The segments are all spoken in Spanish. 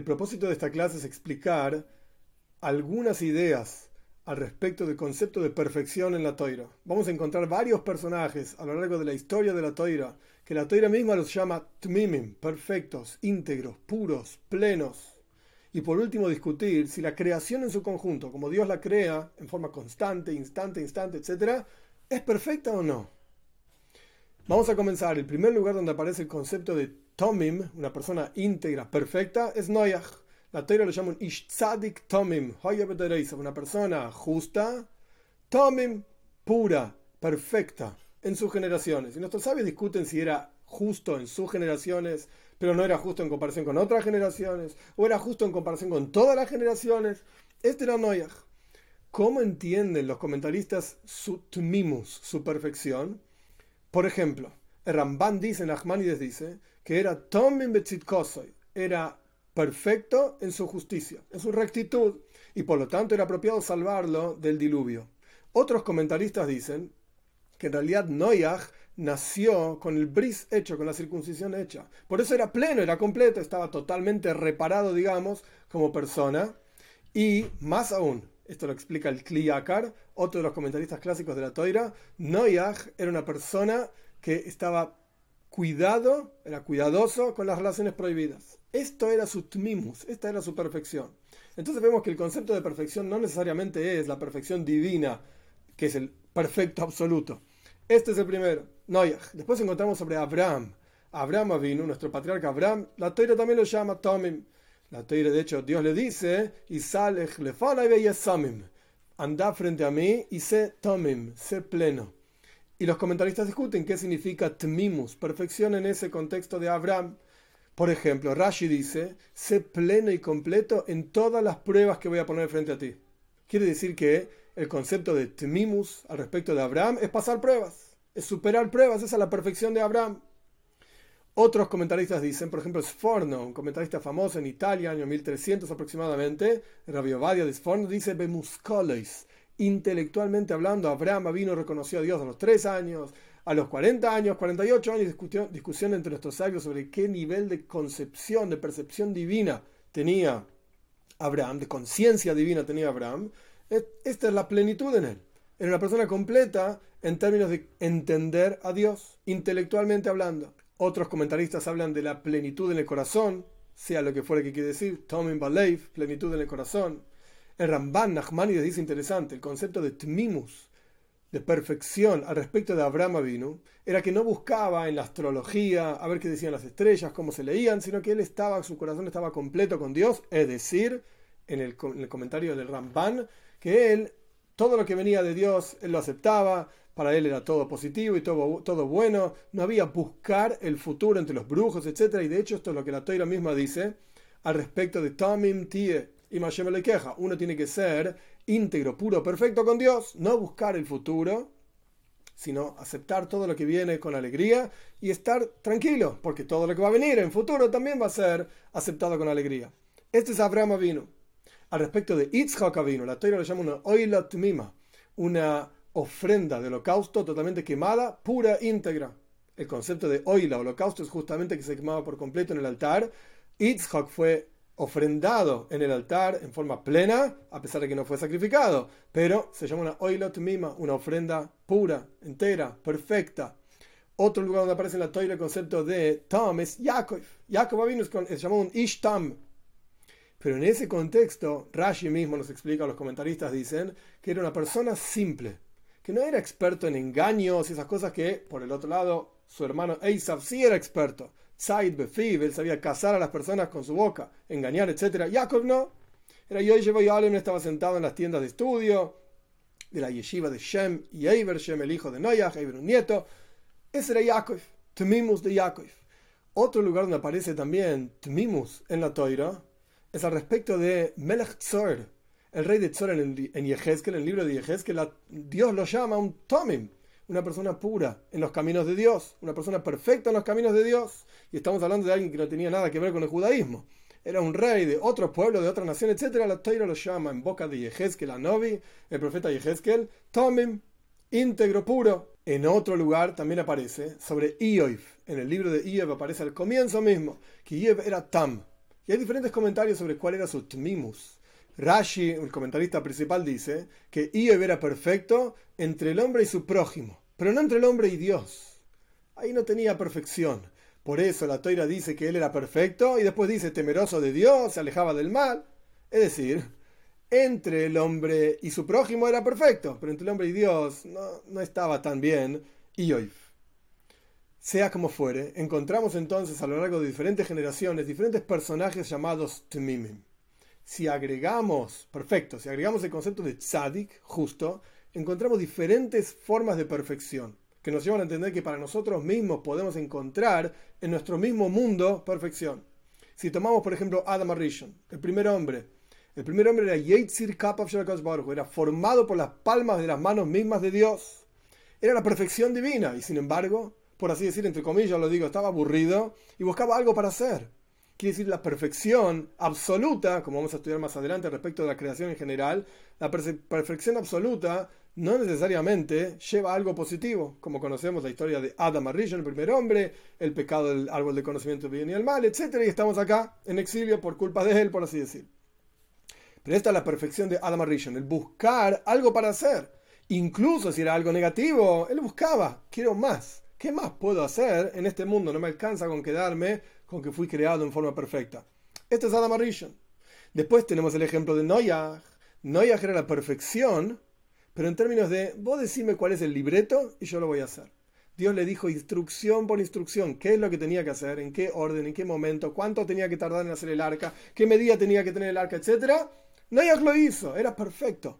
El propósito de esta clase es explicar algunas ideas al respecto del concepto de perfección en la toira. Vamos a encontrar varios personajes a lo largo de la historia de la toira que la toira misma los llama tmimim, perfectos, íntegros, puros, plenos. Y por último discutir si la creación en su conjunto, como Dios la crea en forma constante, instante, instante, etc., es perfecta o no. Vamos a comenzar. El primer lugar donde aparece el concepto de Tomim, una persona íntegra, perfecta, es Noyach. La Torah lo llama un Ishtzadik Tomim, una persona justa, Tomim, pura, perfecta en sus generaciones. Y nuestros sabios discuten si era justo en sus generaciones, pero no era justo en comparación con otras generaciones, o era justo en comparación con todas las generaciones. Este era Noyach. ¿Cómo entienden los comentaristas su tmimus, su perfección? Por ejemplo, el Ramban dice, Nachmanides dice, que era Tomim Betzitkosoy, era perfecto en su justicia, en su rectitud, y por lo tanto era apropiado salvarlo del diluvio. Otros comentaristas dicen que en realidad Noyach nació con el bris hecho, con la circuncisión hecha. Por eso era pleno, era completo, estaba totalmente reparado, digamos, como persona. Y más aún, esto lo explica el Kliyakar, otro de los comentaristas clásicos de la Toira, Noyach era una persona que estaba cuidado, era cuidadoso con las relaciones prohibidas. Esto era su tmimus, esta era su perfección. Entonces vemos que el concepto de perfección no necesariamente es la perfección divina, que es el perfecto absoluto. Este es el primero, Noyach. Después encontramos sobre Abraham. Abraham vino, nuestro patriarca Abraham, la Torah también lo llama Tomim. La Torah, de hecho, Dios le dice, y anda frente a mí y sé Tomim, sé pleno. Y los comentaristas discuten qué significa tmimus, perfección en ese contexto de Abraham. Por ejemplo, Rashi dice, sé pleno y completo en todas las pruebas que voy a poner frente a ti. Quiere decir que el concepto de tmimus al respecto de Abraham es pasar pruebas, es superar pruebas, esa es la perfección de Abraham. Otros comentaristas dicen, por ejemplo, Sforno, un comentarista famoso en Italia, año 1300 aproximadamente, Rabbi Ovadia de Sforno, dice Bemuscoles, intelectualmente hablando, Abraham vino, reconoció a Dios a los 3 años, a los 40 años, 48 años, discusión, discusión entre nuestros sabios sobre qué nivel de concepción, de percepción divina tenía Abraham, de conciencia divina tenía Abraham. Esta es la plenitud en él. Era una persona completa en términos de entender a Dios, intelectualmente hablando. Otros comentaristas hablan de la plenitud en el corazón, sea lo que fuera que quiere decir, Tomim Baleif, plenitud en el corazón. El Ramban Nachmanides dice interesante, el concepto de tmimus, de perfección al respecto de Abraham Avinu, era que no buscaba en la astrología a ver qué decían las estrellas, cómo se leían, sino que él estaba, su corazón estaba completo con Dios, es decir, en el, comentario del Ramban, que él, todo lo que venía de Dios, él lo aceptaba, para él era todo positivo y todo, todo bueno, no había buscar el futuro entre los brujos, etc. Y de hecho esto es lo que la Toira misma dice al respecto de Tamim Tie, y Mashem le queja. Uno tiene que ser íntegro, puro, perfecto con Dios, no buscar el futuro, sino aceptar todo lo que viene con alegría y estar tranquilo, porque todo lo que va a venir en futuro también va a ser aceptado con alegría. Este es Abraham vino. Al respecto de Itzhak vino, la Torah lo llama una oilat mima, una ofrenda de holocausto totalmente quemada, pura, íntegra. El concepto de oila, holocausto, es justamente que se quemaba por completo en el altar. Itzhak fue ofrendado en el altar en forma plena, a pesar de que no fue sacrificado, pero se llama una oilot mima, una ofrenda pura, entera, perfecta. Otro lugar donde aparece en la toira el concepto de Tam es Yaakov. Yaakov vino se llama un Ishtam. Pero en ese contexto, Rashi mismo nos explica, los comentaristas dicen, que era una persona simple, que no era experto en engaños y esas cosas que, por el otro lado, su hermano Esav sí era experto. Said Befiv, él sabía cazar a las personas con su boca, engañar, etc. Jacob no. Era yo y Alem estaba sentado en las tiendas de estudio de la yeshiva de Shem y Eiber, Shem el hijo de Noyah, Eiber un nieto. Ese era Yaakov, Tmimus de Yaakov. Otro lugar donde aparece también Tmimus en la Toira es al respecto de Melech Tzor, el rey de Tzor en, Yehezkel, en el libro de Yehezkel, Dios lo llama un Tomim, una persona pura en los caminos de Dios, una persona perfecta en los caminos de Dios. Y estamos hablando de alguien que no tenía nada que ver con el judaísmo. Era un rey de otro pueblo, de otra nación, etc. La Torah lo llama en boca de Yehezkel, Novi, el profeta Yehezkel, Tomim, íntegro, puro. En otro lugar también aparece sobre Ioif. En el libro de Ioif aparece al comienzo mismo que Ioif era Tam, Y hay diferentes comentarios sobre cuál era su tmimus. Rashi, el comentarista principal, dice que Iob era perfecto entre el hombre y su prójimo, pero no entre el hombre y Dios. Ahí no tenía perfección. Por eso la toira dice que él era perfecto y después dice temeroso de Dios, se alejaba del mal. Es decir, entre el hombre y su prójimo era perfecto, pero entre el hombre y Dios no, estaba tan bien. Iob. Sea como fuere, encontramos entonces a lo largo de diferentes generaciones diferentes personajes llamados Tmimim. Si agregamos, perfecto, si agregamos el concepto de tzadik, justo, encontramos diferentes formas de perfección que nos llevan a entender que para nosotros mismos podemos encontrar en nuestro mismo mundo perfección. Si tomamos, por ejemplo, Adam Arishon, el primer hombre, el primer hombre era Yetzir Kapaf era formado por las palmas de las manos mismas de Dios. Era la perfección divina y sin embargo por así decir, entre comillas lo digo, estaba aburrido y buscaba algo para hacer. Quiere decir la perfección absoluta, como vamos a estudiar más adelante respecto de la creación en general, la perfección absoluta no necesariamente lleva a algo positivo, como conocemos la historia de Adam Arishon, el primer hombre, el pecado del árbol de conocimiento del bien y el mal, etc. Y estamos acá en exilio por culpa de él, por así decir. Pero esta es la perfección de Adam Arishon, el buscar algo para hacer. Incluso si era algo negativo, él buscaba, quiero más. ¿Qué más puedo hacer en este mundo? No me alcanza con quedarme con que fui creado en forma perfecta. Este es Adam Arishon. Después tenemos el ejemplo de Noyah. Noyah era la perfección, pero en términos de, vos decime cuál es el libreto y yo lo voy a hacer. Dios le dijo instrucción por instrucción, qué es lo que tenía que hacer, en qué orden, en qué momento, cuánto tenía que tardar en hacer el arca, qué medida tenía que tener el arca, etc. Noyah lo hizo, era perfecto.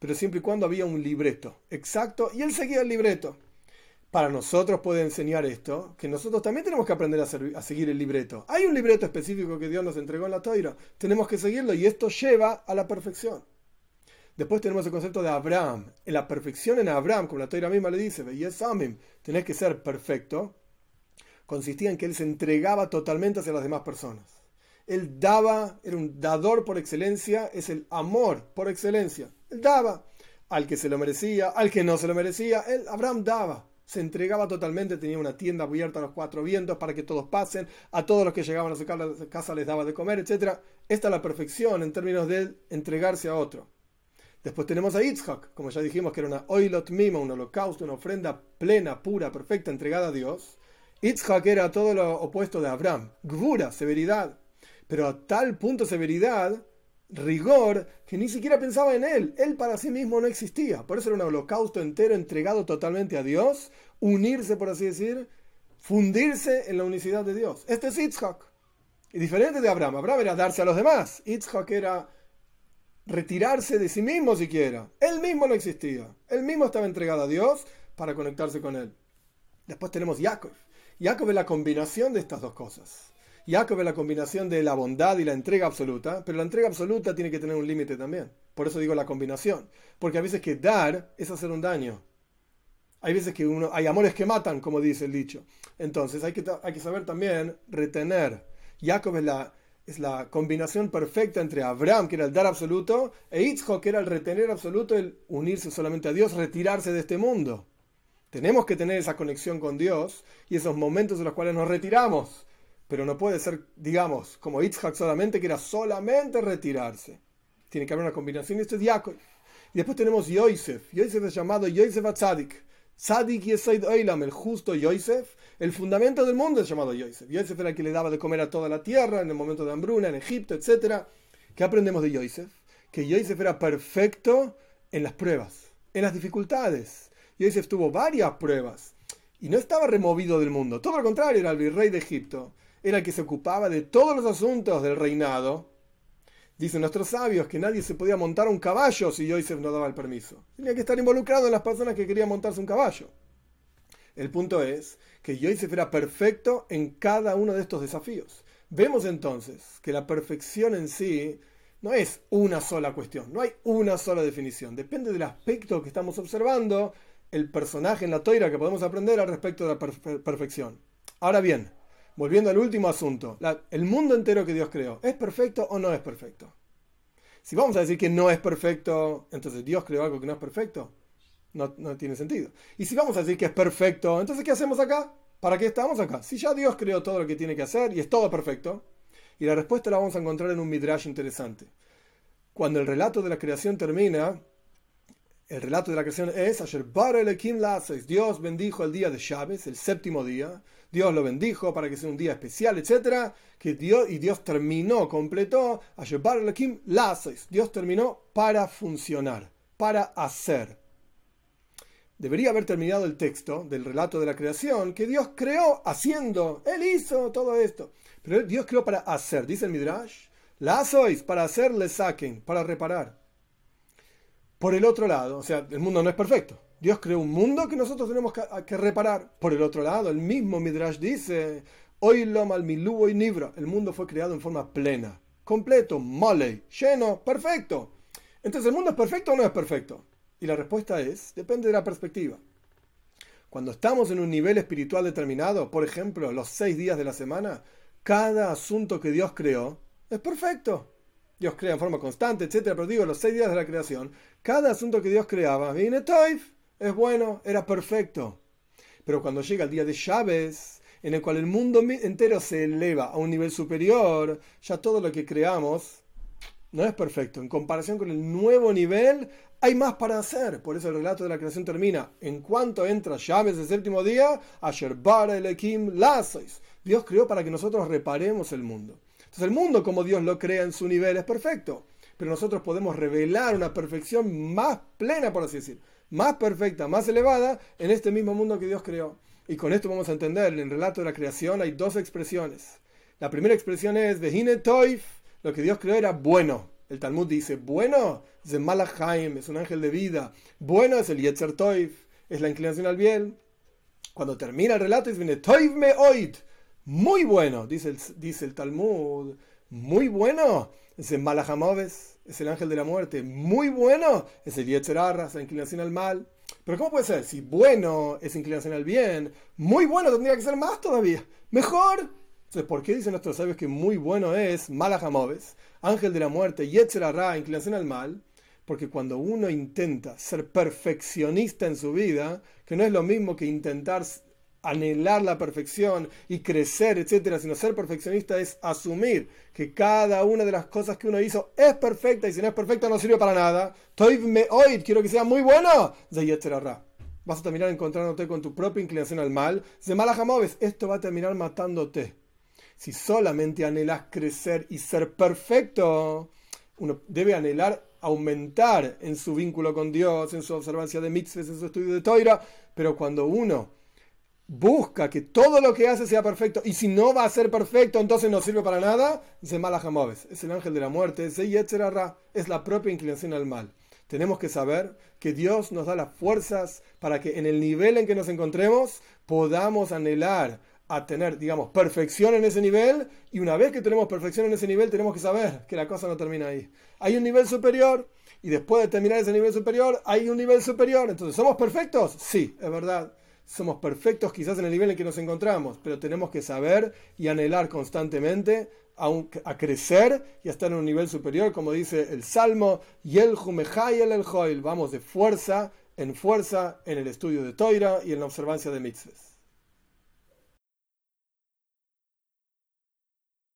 Pero siempre y cuando había un libreto exacto y él seguía el libreto para nosotros puede enseñar esto, que nosotros también tenemos que aprender a, seguir el libreto. Hay un libreto específico que Dios nos entregó en la toira, tenemos que seguirlo y esto lleva a la perfección. Después tenemos el concepto de Abraham. En la perfección en Abraham, como la toira misma le dice, Amim, tenés que ser perfecto, consistía en que él se entregaba totalmente hacia las demás personas. Él daba, era un dador por excelencia, es el amor por excelencia. Él daba al que se lo merecía, al que no se lo merecía, él, Abraham daba se entregaba totalmente, tenía una tienda abierta a los cuatro vientos para que todos pasen, a todos los que llegaban a su casa les daba de comer, etc. Esta es la perfección en términos de entregarse a otro. Después tenemos a Yitzhak, como ya dijimos que era una oilot mima, un holocausto, una ofrenda plena, pura, perfecta, entregada a Dios. Yitzhak era todo lo opuesto de Abraham, gvura, severidad, pero a tal punto severidad rigor que ni siquiera pensaba en él. Él para sí mismo no existía. Por eso era un holocausto entero entregado totalmente a Dios, unirse, por así decir, fundirse en la unicidad de Dios. Este es Yitzhak. Y diferente de Abraham. Abraham era darse a los demás. Yitzhak era retirarse de sí mismo siquiera. Él mismo no existía. Él mismo estaba entregado a Dios para conectarse con él. Después tenemos Jacob. Jacob es la combinación de estas dos cosas. Jacob es la combinación de la bondad y la entrega absoluta, pero la entrega absoluta tiene que tener un límite también. Por eso digo la combinación. Porque a veces que dar es hacer un daño. Hay veces que uno, hay amores que matan, como dice el dicho. Entonces hay que, hay que saber también retener. Jacob es la, es la combinación perfecta entre Abraham, que era el dar absoluto, e Yitzhak, que era el retener absoluto, el unirse solamente a Dios, retirarse de este mundo. Tenemos que tener esa conexión con Dios y esos momentos en los cuales nos retiramos pero no puede ser, digamos, como Yitzhak solamente, que era solamente retirarse. Tiene que haber una combinación. Esto es Jacob. Y después tenemos Yosef. Yosef es llamado Yosef Atzadik. Tzadik Yesaid Oilam, el justo Yosef. El fundamento del mundo es llamado Yosef. Yosef era el que le daba de comer a toda la tierra en el momento de hambruna, en Egipto, etc. ¿Qué aprendemos de Yosef? Que Yosef era perfecto en las pruebas, en las dificultades. Yosef tuvo varias pruebas y no estaba removido del mundo. Todo lo contrario, era el virrey de Egipto era el que se ocupaba de todos los asuntos del reinado. Dicen nuestros sabios que nadie se podía montar un caballo si Yosef no daba el permiso. Tenía que estar involucrado en las personas que querían montarse un caballo. El punto es que Yosef era perfecto en cada uno de estos desafíos. Vemos entonces que la perfección en sí no es una sola cuestión, no hay una sola definición. Depende del aspecto que estamos observando, el personaje en la toira que podemos aprender al respecto de la perfección. Ahora bien, volviendo al último asunto, el mundo entero que Dios creó, ¿es perfecto o no es perfecto? Si vamos a decir que no es perfecto, entonces Dios creó algo que no es perfecto. No, tiene sentido. Y si vamos a decir que es perfecto, entonces ¿qué hacemos acá? ¿Para qué estamos acá? Si ya Dios creó todo lo que tiene que hacer y es todo perfecto, Y la respuesta la vamos a encontrar en un midrash interesante. Cuando el relato de la creación termina, el relato de la creación es Dios bendijo el día de Chávez, el séptimo día. Dios lo bendijo para que sea un día especial, etc. Que Dios, y Dios terminó, completó Asher Dios terminó para funcionar, para hacer. Debería haber terminado el texto del relato de la creación que Dios creó haciendo. Él hizo todo esto. Pero Dios creó para hacer, dice el Midrash. La sois para hacer, le saquen, para reparar. Por el otro lado, o sea, el mundo no es perfecto. Dios creó un mundo que nosotros tenemos que, reparar. Por el otro lado, el mismo Midrash dice, hoy lo malmilú y nibra. El mundo fue creado en forma plena, completo, mole, lleno, perfecto. Entonces, ¿el mundo es perfecto o no es perfecto? Y la respuesta es, depende de la perspectiva. Cuando estamos en un nivel espiritual determinado, por ejemplo, los seis días de la semana, cada asunto que Dios creó es perfecto. Dios crea en forma constante, etcétera, pero digo, los seis días de la creación, cada asunto que Dios creaba, viene Toif, es bueno, era perfecto. Pero cuando llega el día de Chávez, en el cual el mundo entero se eleva a un nivel superior, ya todo lo que creamos no es perfecto. En comparación con el nuevo nivel, hay más para hacer. Por eso el relato de la creación termina. En cuanto entra Chávez el séptimo día, Asher Bara Ekim Dios creó para que nosotros reparemos el mundo. Entonces el mundo como Dios lo crea en su nivel es perfecto, pero nosotros podemos revelar una perfección más plena, por así decir, más perfecta, más elevada en este mismo mundo que Dios creó. Y con esto vamos a entender, en el relato de la creación hay dos expresiones. La primera expresión es Vehine Toif, lo que Dios creó era bueno. El Talmud dice, bueno es el Malachaim, es un ángel de vida. Bueno es el Yetzer Toif, es la inclinación al bien. Cuando termina el relato, dice, Toif me oid, muy bueno, dice el Talmud, muy bueno, es el Malahamoves, es el ángel de la muerte, muy bueno, es el Yetzerarra, es la inclinación al mal. Pero ¿cómo puede ser? Si bueno es inclinación al bien, muy bueno tendría que ser más todavía, mejor. Entonces, ¿por qué dicen nuestros sabios que muy bueno es Malahamoves, ángel de la muerte, Yetzerarra, inclinación al mal? Porque cuando uno intenta ser perfeccionista en su vida, que no es lo mismo que intentar anhelar la perfección y crecer, etcétera, sino ser perfeccionista es asumir que cada una de las cosas que uno hizo es perfecta y si no es perfecta no sirve para nada. me hoy quiero que sea muy bueno. Vas a terminar encontrándote con tu propia inclinación al mal. Esto va a terminar matándote. Si solamente anhelas crecer y ser perfecto, uno debe anhelar aumentar en su vínculo con Dios, en su observancia de mitzvahs, en su estudio de Toira, pero cuando uno busca que todo lo que hace sea perfecto y si no va a ser perfecto entonces no sirve para nada, es el ángel de la muerte, es la propia inclinación al mal. Tenemos que saber que Dios nos da las fuerzas para que en el nivel en que nos encontremos podamos anhelar a tener, digamos, perfección en ese nivel y una vez que tenemos perfección en ese nivel tenemos que saber que la cosa no termina ahí. Hay un nivel superior y después de terminar ese nivel superior hay un nivel superior. Entonces, ¿somos perfectos? Sí, es verdad somos perfectos quizás en el nivel en que nos encontramos, pero tenemos que saber y anhelar constantemente a, crecer y a estar en un nivel superior, como dice el Salmo, y el el el Vamos de fuerza en fuerza en el estudio de Toira y en la observancia de mitzvahs.